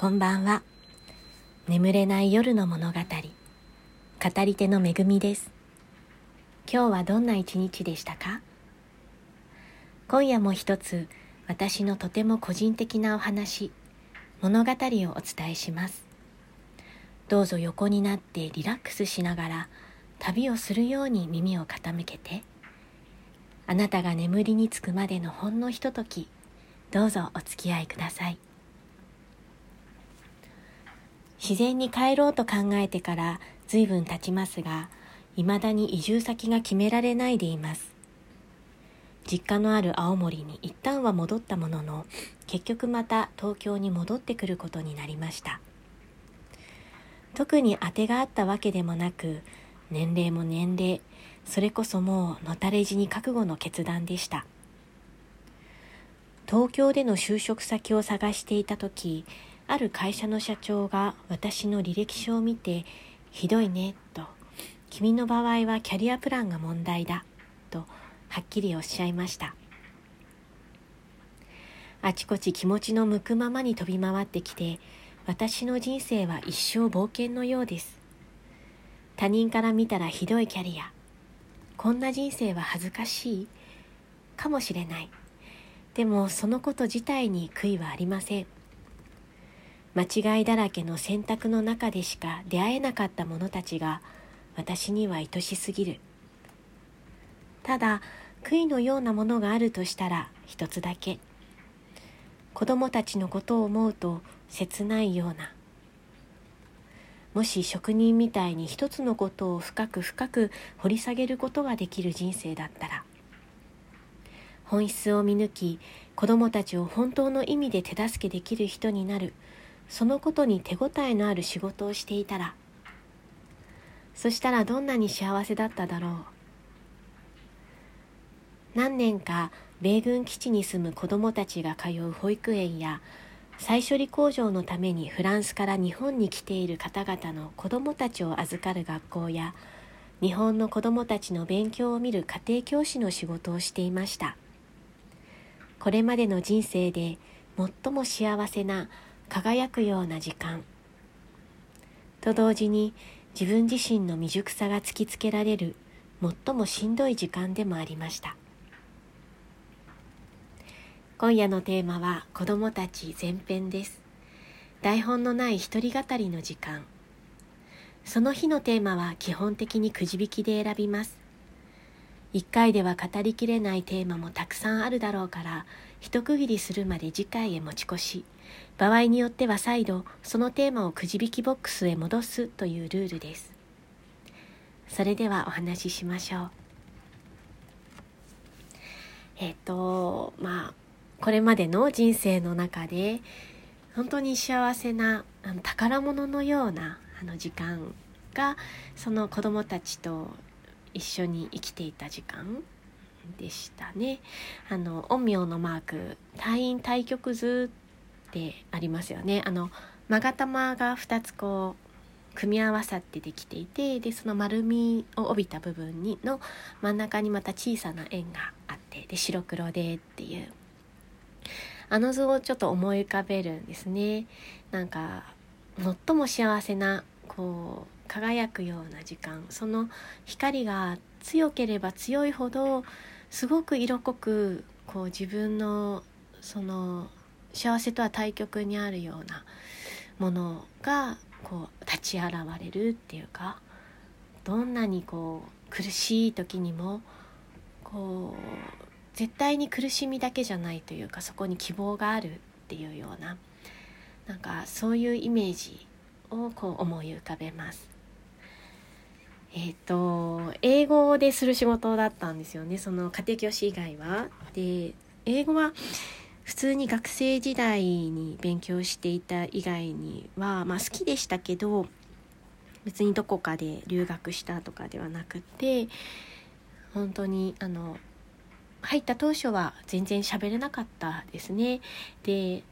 こんばんは。眠れない夜の物語。語り手のめぐみです。今日はどんな一日でしたか？今夜も一つ私のとても個人的なお話物語をお伝えします。どうぞ横になってリラックスしながら旅をするように耳を傾けてあなたが眠りにつくまでのほんのひとときどうぞお付き合いください。自然に帰ろうと考えてから随分経ちますが、未だに移住先が決められないでいます。実家のある青森に一旦は戻ったものの、結局また東京に戻ってくることになりました。特に当てがあったわけでもなく、年齢も年齢、それこそもうのたれ死に覚悟の決断でした。東京での就職先を探していた時、ある会社の社長が私の履歴書を見て、ひどいね、と、君の場合はキャリアプランが問題だ、と、はっきりおっしゃいました。あちこち気持ちの向くままに飛び回ってきて、私の人生は一生冒険のようです。他人から見たらひどいキャリア。こんな人生は恥ずかしいかもしれない。でもそのこと自体に悔いはありません。間違いだらけの選択の中でしか出会えなかった者たちが私には愛しすぎる。ただ悔いのようなものがあるとしたら一つだけ。子供たちのことを思うと切ないような。もし職人みたいに一つのことを深く深く掘り下げることができる人生だったら。本質を見抜き子供たちを本当の意味で手助けできる人になる。そのことに手応えのある仕事をしていたらそしたらどんなに幸せだっただろう。何年か米軍基地に住む子どもたちが通う保育園や再処理工場のためにフランスから日本に来ている方々の子どもたちを預かる学校や日本の子どもたちの勉強を見る家庭教師の仕事をしていました。これまでの人生で最も幸せな輝くような時間。と同時に自分自身の未熟さが突きつけられる最もしんどい時間でもありました。今夜のテーマは子供たち前編です。台本のない一人語りの時間。その日のテーマは基本的にくじ引きで選びます。一回では語りきれないテーマもたくさんあるだろうから一区切りするまで次回へ持ち越し。場合によっては再度そのテーマをくじ引きボックスへ戻すというルールですそれではお話ししましょうえっ、とまあこれまでの人生の中で本当に幸せなあの宝物のようなあの時間がその子供たちと一緒に生きていた時間でしたね。あの陰陽のマーク退院対局図ってありますよね。あの勾玉が2つこう組み合わさってできていてでその丸みを帯びた部分にの真ん中にまた小さな円があってで白黒でっていうあの図をちょっと思い浮かべるんですね。なんか最も幸せなこう輝くような時間その光が強ければ強いほどすごく色濃くこう自分のその幸せとは対極にあるようなものがこう立ち現れるっていうかどんなにこう苦しい時にもこう絶対に苦しみだけじゃないというかそこに希望があるっていうようななんかそういうイメージをこう思い浮かべます。えっ、ー、と英語でする仕事だったんですよねその家庭教師以外は。で英語は普通に学生時代に勉強していた以外には、まあ、好きでしたけど別にどこかで留学したとかではなくて本当にあの入った当初は全然喋れなかったですね。で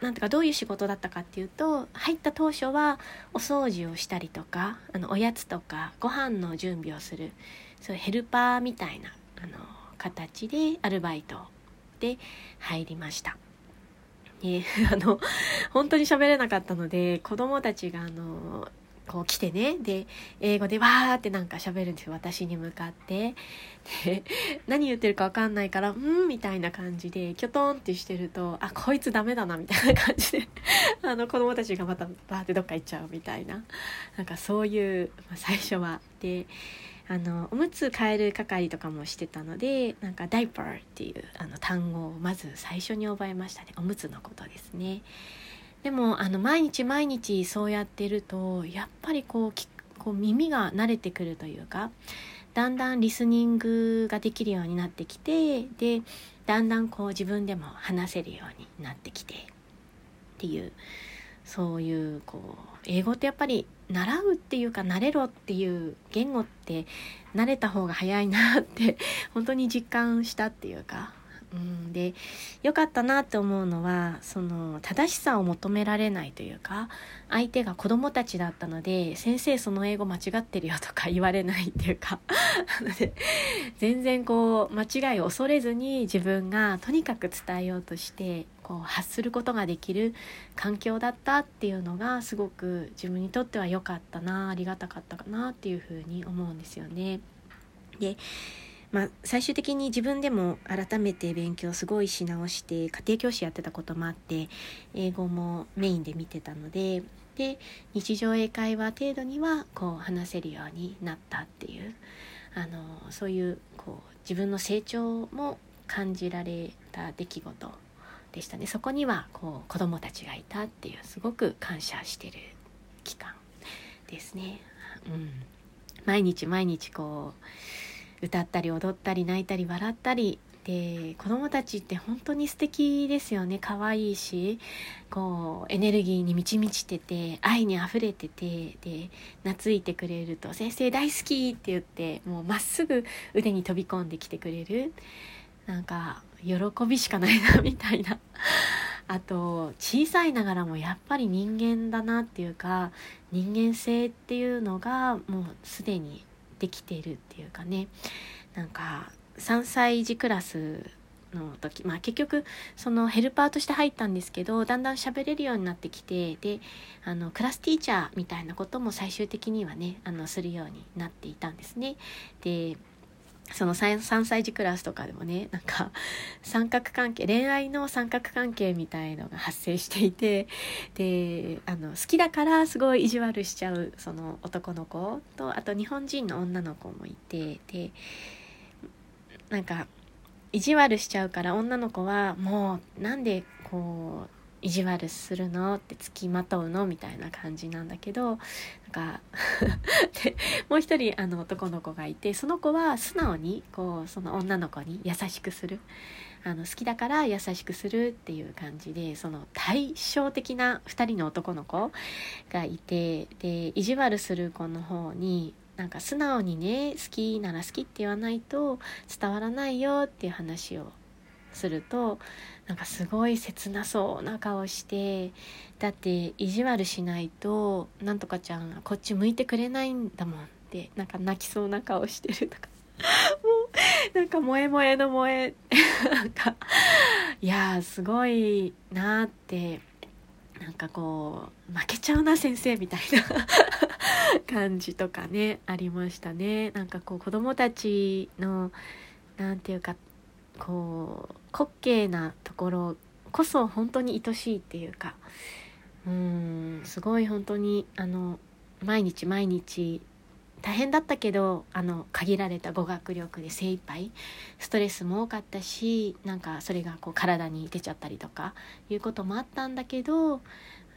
なんてかどういう仕事だったかっていうと入った当初はお掃除をしたりとかあのおやつとかご飯の準備をするそういうヘルパーみたいなあの形でアルバイトで入りました。ね、あの本当に喋れなかったので子供たちがあのこう来てねで英語でわーってなんか喋るんですよ。私に向かって。で何言ってるか分かんないから「うん」みたいな感じでキョトンってしてるとあこいつダメだなみたいな感じで。あの子供たちがまたバーってどっか行っちゃうみたいな。なんかそういう、まあ、最初は。であのおむつ替える係とかもしてたのでなんかダイパーっていうあの単語をまず最初に覚えましたねおむつのことですね。でもあの毎日毎日そうやってるとやっぱりこうこう耳が慣れてくるというかだんだんリスニングができるようになってきてでだんだんこう自分でも話せるようになってきてっていうそういうこう英語ってやっぱり習うっていうか慣れろっていう言語って慣れた方が早いなって 本当に実感したっていうか。うん、で良かったなって思うのはその正しさを求められないというか相手が子供たちだったので「先生その英語間違ってるよ」とか言われないっていうか。なので全然こう間違いを恐れずに自分がとにかく伝えようとしてこう発することができる環境だったっていうのがすごく自分にとっては良かったなありがたかったかなっていうふうに思うんですよね。でまあ、最終的に自分でも改めて勉強すごいし直して家庭教師やってたこともあって英語もメインで見てたのでで日常英会話程度にはこう話せるようになったっていうあのそういうこう自分の成長も感じられた出来事でしたねそこにはこう子どもたちがいたっていうすごく感謝してる期間ですね。うん、毎日毎日こう歌ったり踊ったり泣いたり笑ったりで子供たちって本当に素敵ですよね可愛いしこうエネルギーに満ち満ちてて愛にあふれててで懐いてくれると「先生大好き!」って言ってもうまっすぐ腕に飛び込んできてくれるなんか喜びしかないなみたいな。あと小さいながらもやっぱり人間だなっていうか人間性っていうのがもうすでにできているっていうかねなんか3歳児クラスの時まあ結局そのヘルパーとして入ったんですけどだんだん喋れるようになってきてであのクラスティーチャーみたいなことも最終的にはねあのするようになっていたんですね。でその 3, 3歳児クラスとかでもねなんか三角関係恋愛の三角関係みたいのが発生していてであの好きだからすごい意地悪しちゃうその男の子。とあと日本人の女の子もいてでなんか意地悪しちゃうから女の子はもうなんでこう意地悪するの？って付きまとうの？みたいな感じなんだけどか。でもう一人あの男の子がいてその子は素直にこうその女の子に優しくする。あの好きだから優しくするっていう感じでその対照的な2人の男の子がいてで意地悪する子の方になんか素直にね好きなら好きって言わないと伝わらないよっていう話をするとなんかすごい切なそうな顔してだって意地悪しないとなんとかちゃんこっち向いてくれないんだもんってなんか泣きそうな顔してるとか。もうなんか萌え萌えの萌えなんかいやすごいなってなんかこう負けちゃうな先生みたいな 感じとかねありましたね。なんかこう子供たちの何て言うかこう滑稽なところこそ本当に愛しいっていうかうんすごい本当にあの毎日毎日大変だったけどあの限られた語学力で精一杯ストレスも多かったしなんかそれがこう体に出ちゃったりとかいうこともあったんだけど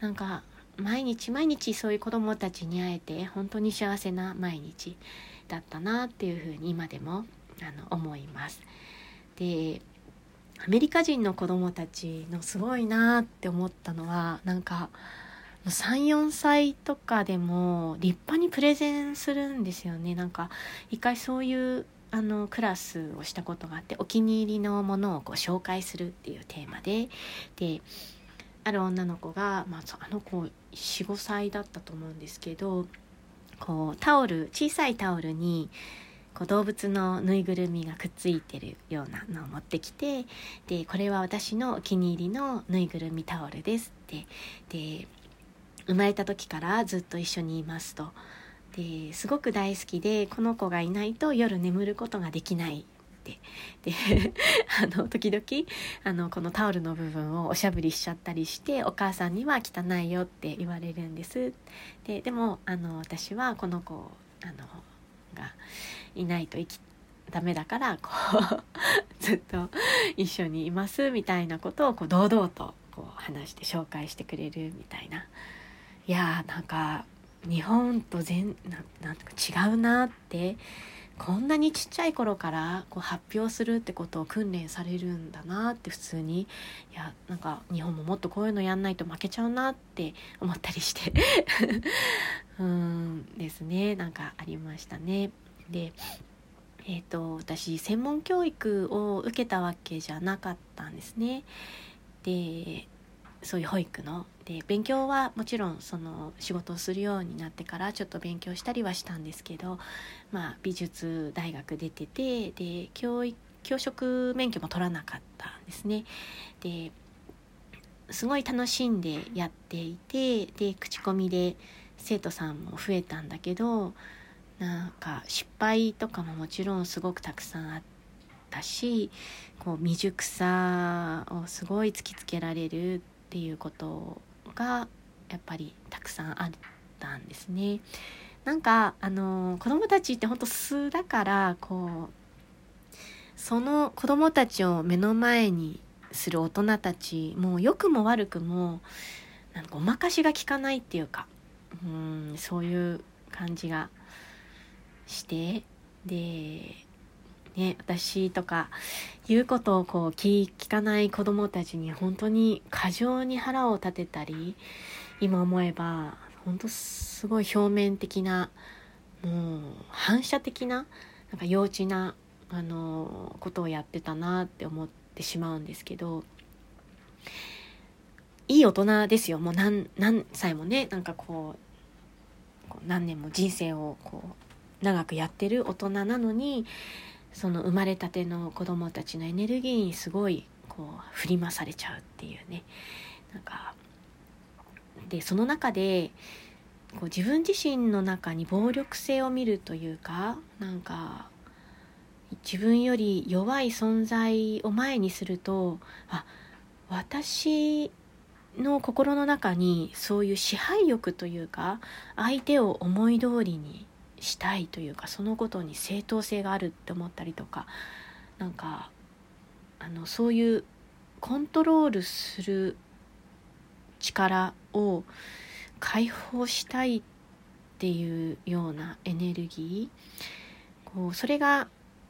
なんか毎日毎日そういう子どもたちに会えて本当に幸せな毎日だったなっていうふうに今でもあの思います。でアメリカ人の子供たちのすごいなって思ったのはなんか34歳とかでも立派にプレゼンするんですよね。なんか一回そういうあのクラスをしたことがあってお気に入りのものをこう紹介するっていうテーマで。である女の子が、まあ、あの子45歳だったと思うんですけどこうタオル小さいタオルにこう動物のぬいぐるみがくっついてるようなのを持ってきてでこれは私のお気に入りのぬいぐるみタオルですって。で生まれた時からずっと一緒にいますと。ですごく大好きでこの子がいないと夜眠ることができないって。で あの時々あのこのタオルの部分をおしゃぶりしちゃったりしてお母さんには汚いよって言われるんです。ででもあの私はこの子あのがいないと生きダメだからこう ずっと一緒にいますみたいなことをこう堂々とこう話して紹介してくれるみたいな。いやーなんか日本と全ななんか違うなってこんなにちっちゃい頃からこう発表するってことを訓練されるんだなって普通にいやなんか日本ももっとこういうのやんないと負けちゃうなって思ったりして うんですねなんかありましたね。でえーと、私専門教育を受けたわけじゃなかったんですね。でそういう保育ので勉強はもちろんその仕事をするようになってからちょっと勉強したりはしたんですけど、まあ、美術大学出ててで教育教職免許も取らなかったんですね。ですごい楽しんでやっていてで口コミで生徒さんも増えたんだけどなんか失敗とかももちろんすごくたくさんあったしこう未熟さをすごい突きつけられるっていうことがやっぱりたくさんあったんですね。なんかあの子供たちってほんと素だからこうその子供たちを目の前にする大人たちも良くも悪くもなんかおまかしが効かないっていうかうんそういう感じがしてで、ね、私とか言うことをこう聞かない子供たちに本当に過剰に腹を立てたり今思えば本当すごい表面的なもう反射的ななんか幼稚なあのことをやってたなって思ってしまうんですけどいい大人ですよ。もう何何歳もねなんかこう何年も人生をこう長くやってる大人なのにその生まれたての子供たちのエネルギーにすごいこう振り回されちゃうっていうね。なんかでその中でこう自分自身の中に暴力性を見るというかなんか自分より弱い存在を前にするとあ私の心の中にそういう支配欲というか相手を思い通りにしたいというかそのことに正当性があるって思ったりとかなんかあのそういうコントロールする力を解放したいっていうようなエネルギーこうそれが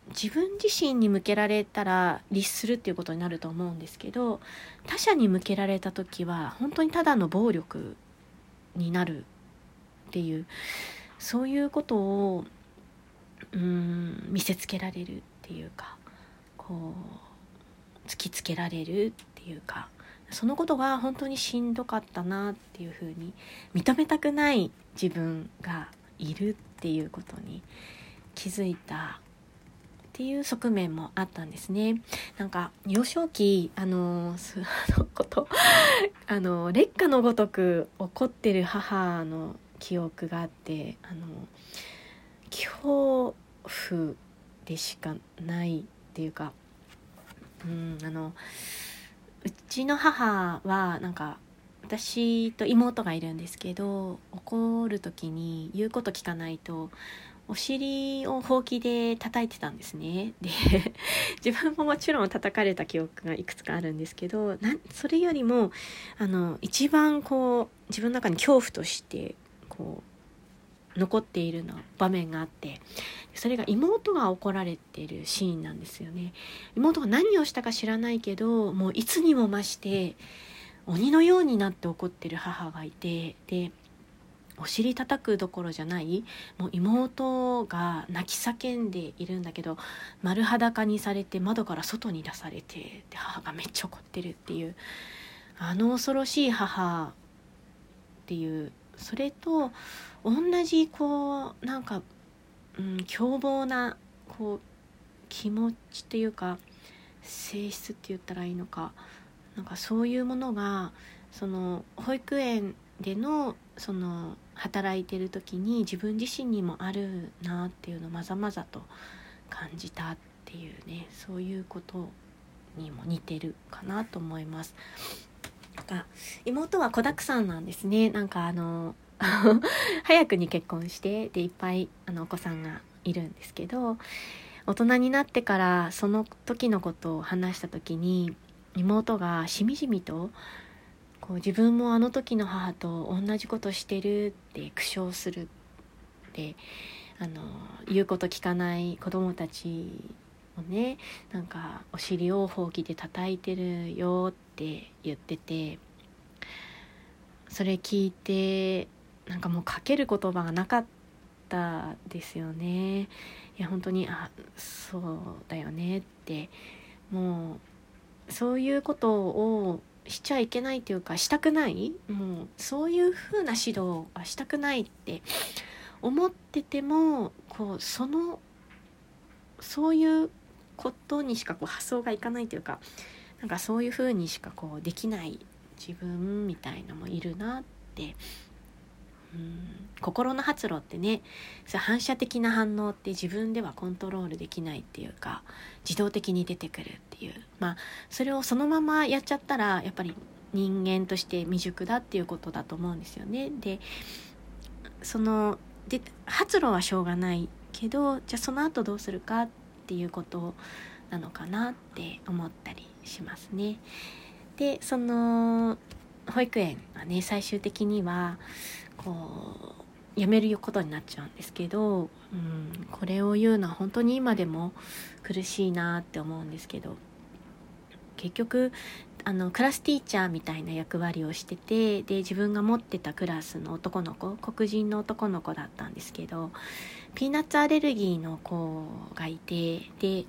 自分自身に向けられたら律するっていうことになると思うんですけど他者に向けられた時は本当にただの暴力になるっていうそういうことをうん見せつけられるっていうかこう突きつけられるっていうかそのことが本当にしんどかったなっていうふうに認めたくない自分がいるっていうことに気づいたっていう側面もあったんですね。なんか幼少期あのそのことあの劣化のごとく怒ってる母の記憶があってあの恐怖でしかないっていうかうんあのうちの母はなんか私と妹がいるんですけど怒る時に言うこと聞かないとお尻をほうきで叩いてたんですね。で 自分ももちろん叩かれた記憶がいくつかあるんですけどそれよりもあの一番こう自分の中に恐怖としてこう残っているの場面があってそれが妹が怒られてるシーンなんですよね。妹が何をしたか知らないけどもういつにも増して鬼のようになって怒ってる母がいてでお尻叩くどころじゃないもう妹が泣き叫んでいるんだけど丸裸にされて窓から外に出されてで母がめっちゃ怒ってるっていうあの恐ろしい母っていうそれと同じこうなんか、うん、凶暴なこう気持ちっていうか性質って言ったらいいのかなんかそういうものがその保育園でのその働いてる時に自分自身にもあるなっていうのをまざまざと感じたっていうねそういうことにも似てるかなと思います。なんか妹は子だくさんなんですね。なんかあの 早くに結婚してでいっぱいあのお子さんがいるんですけど大人になってからその時のことを話した時に妹がしみじみとこう自分もあの時の母と同じことしてるって苦笑するってあの言うこと聞かない子供たちをねなんかお尻をほうきで叩いてるよってって言っててそれ聞いてなんかもうかける言葉がなかったですよね。いや本当にあそうだよねって。もうそういうことをしちゃいけないというかしたくない。もうそういう風な指導はしたくないって思っててもこうそのそういうことにしかこう発想がいかないというかなんかそういう風にしかこうできない自分みたいのもいるなって。うん。心の発露ってねそ反射的な反応って自分ではコントロールできないっていうか自動的に出てくるっていう。まあそれをそのままやっちゃったらやっぱり人間として未熟だっていうことだと思うんですよね。でそので発露はしょうがないけどじゃあその後どうするかっていうことなのかなって思ったりしますね。でその保育園はね最終的にはこうやめることになっちゃうんですけど、うん、これを言うのは本当に今でも苦しいなって思うんですけど結局あのクラスティーチャーみたいな役割をしててで自分が持ってたクラスの男の子黒人の男の子だったんですけどピーナッツアレルギーの子がいてで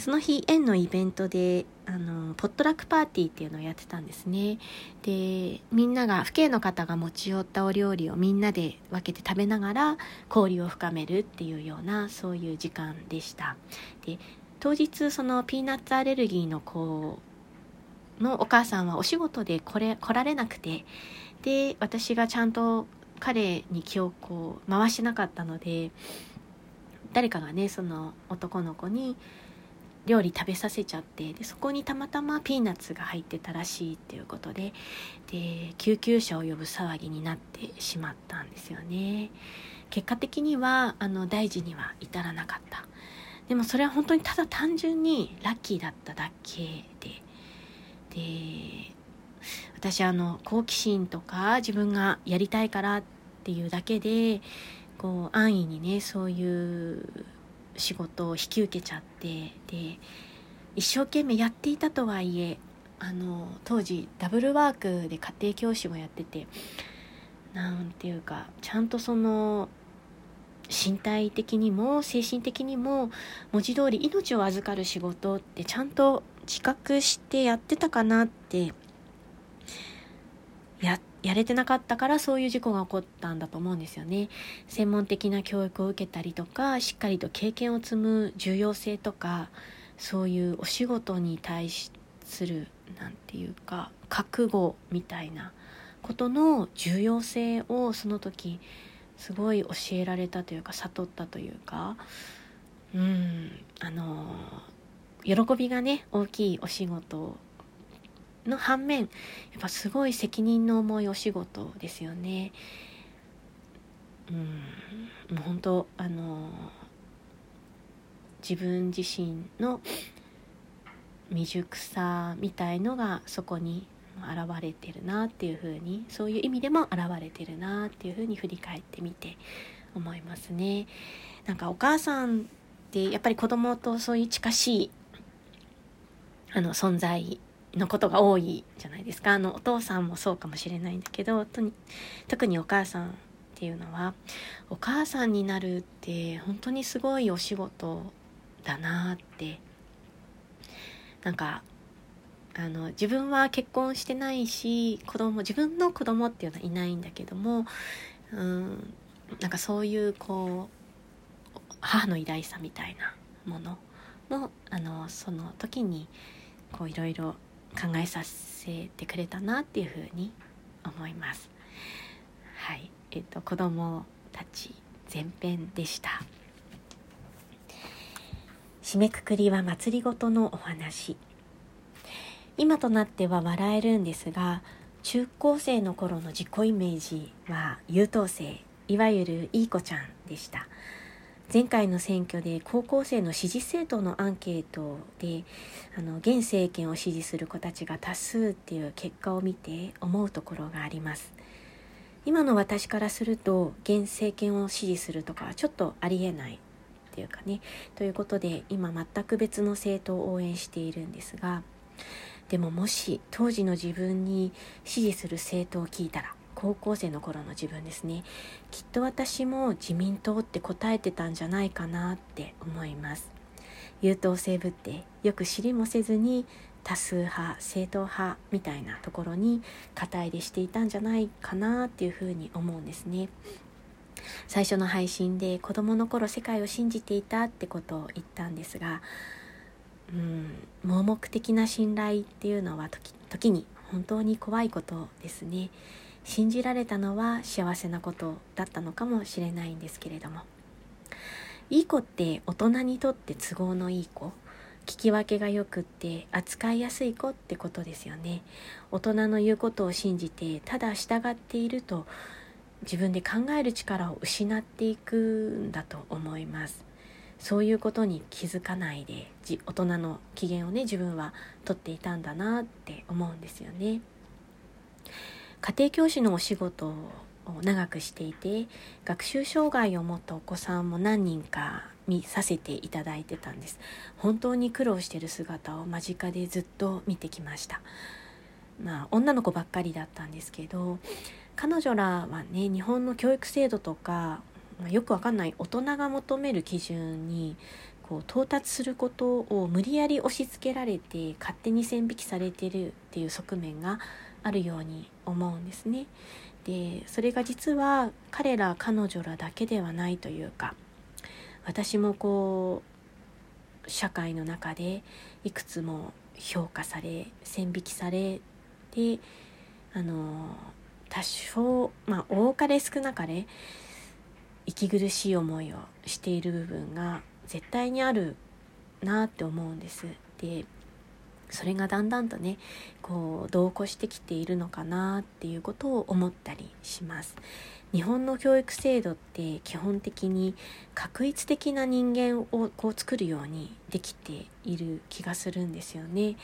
その日園のイベントであのポットラックパーティーっていうのをやってたんですね。でみんなが父兄の方が持ち寄ったお料理をみんなで分けて食べながら交流を深めるっていうようなそういう時間でした。で当日そのピーナッツアレルギーの子のお母さんはお仕事で来れ来られなくてで私がちゃんと彼に気を回しなかったので誰かがねその男の子に料理食べさせちゃってでそこにたまたまピーナッツが入ってたらしいっていうことでで救急車を呼ぶ騒ぎになってしまったんですよね。結果的にはあの大事には至らなかった。でもそれは本当にただ単純にラッキーだっただけで。で私あの好奇心とか自分がやりたいからっていうだけでこう安易にねそういう仕事を引き受けちゃってで一生懸命やっていたとはいえあの当時ダブルワークで家庭教師もやっててなんていうかちゃんとその身体的にも精神的にも文字通り命を預かる仕事ってちゃんと自覚してやってたかなってやっやれてなかったからそういう事故が起こったんだと思うんですよね。専門的な教育を受けたりとかしっかりと経験を積む重要性とかそういうお仕事に対する何て言うか覚悟みたいなことの重要性をその時すごい教えられたというか悟ったというかうんあの喜びがね大きいお仕事の反面やっぱすごい責任の重いお仕事ですよね。うん、もう本当あの自分自身の未熟さみたいのがそこに現れてるなっていうふうにそういう意味でも現れてるなっていうふうに振り返ってみて思いますね。なんかお母さんってやっぱり子供とそういう近しいあの存在のことが多いじゃないですか。あのお父さんもそうかもしれないんだけど特にお母さんっていうのはお母さんになるって本当にすごいお仕事だなって。なんかあの自分は結婚してないし子供自分の子供っていうのはいないんだけどもうんなんかそういうこう母の偉大さみたいなもののあのその時にこういろいろ考えさせてくれたなっていうふうに思います。はい、えっ、と子供たち前編でした。締めくくりは祭りごとのお話。今となっては笑えるんですが、中高生の頃の自己イメージは優等生、いわゆるいい子ちゃんでした。前回の選挙で高校生の支持政党のアンケートであの現政権を支持する子たちが多数っていう結果を見て思うところがあります。今の私からすると現政権を支持するとかはちょっとありえない。っていうかね。ということで今全く別の政党を応援しているんですがでももし当時の自分に支持する政党を聞いたら高校生の頃の自分ですね。きっと私も自民党って答えてたんじゃないかなって思います。優等生ぶってよく知りもせずに多数派正統派みたいなところに肩入れしていたんじゃないかなっていうふうに思うんですね。最初の配信で子供の頃世界を信じていたってことを言ったんですがうん盲目的な信頼っていうのは時時に本当に怖いことですね。信じられたのは幸せなことだったのかもしれないんですけれども。いい子って大人にとって都合のいい子。聞き分けがよくって扱いやすい子ってことですよね。大人の言うことを信じてただ従っていると自分で考える力を失っていくんだと思います。そういうことに気づかないで大人の機嫌をね自分はとっていたんだなって思うんですよね。家庭教師のお仕事を長くしていて学習障害を持ったお子さんも何人か見させていただいてたんです。本当に苦労してる姿を間近でずっと見てきました。まあ女の子ばっかりだったんですけど彼女らはね日本の教育制度とか、ま、よくわかんない大人が求める基準にこう到達することを無理やり押し付けられて勝手に線引きされてるっていう側面があるように思うんですね。でそれが実は彼ら彼女らだけではないというか私もこう社会の中でいくつも評価され線引きされてあの多少まあ多かれ少なかれ息苦しい思いをしている部分が絶対にあるなって思うんです。でそれがだんだんとねこう同行してきているのかなっていうことを思ったりします。日本の教育制度って基本的に確一的な人間をこう作るようにできている気がするんですよね。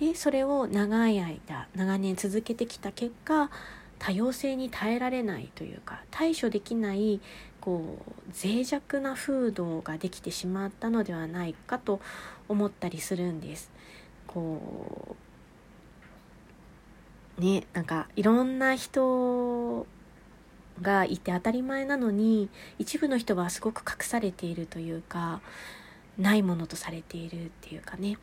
でそれを長い間長年続けてきた結果多様性に耐えられないというか対処できないこう脆弱な風土ができてしまったのではないかと思ったりするんです。こうねなんかいろんな人がいて当たり前なのに一部の人はすごく隠されているというかないものとされているっていうかね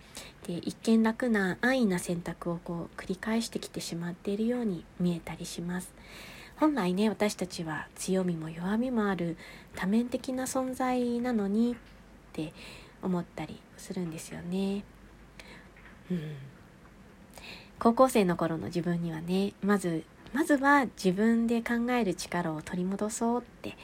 で一見楽な安易な選択をこう繰り返してきてしまっているように見えたりします本来ね私たちは強みも弱みもある多面的な存在なのにって思ったりするんですよね。うん、高校生の頃の自分にはねまずまずは自分で考える力を取り戻そうって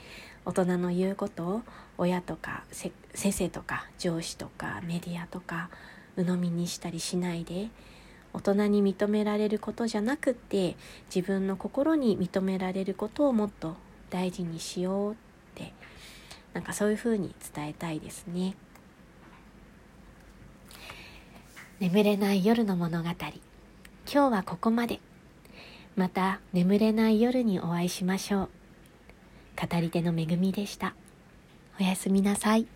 大人の言うことを親とか先生とか上司とかメディアとか鵜呑みにしたりしないで大人に認められることじゃなくって自分の心に認められることをもっと大事にしようってなんかそういうふうに伝えたいですね。眠れない夜の物語。今日はここまで。また眠れない夜にお会いしましょう。語り手のめぐみでした。おやすみなさい。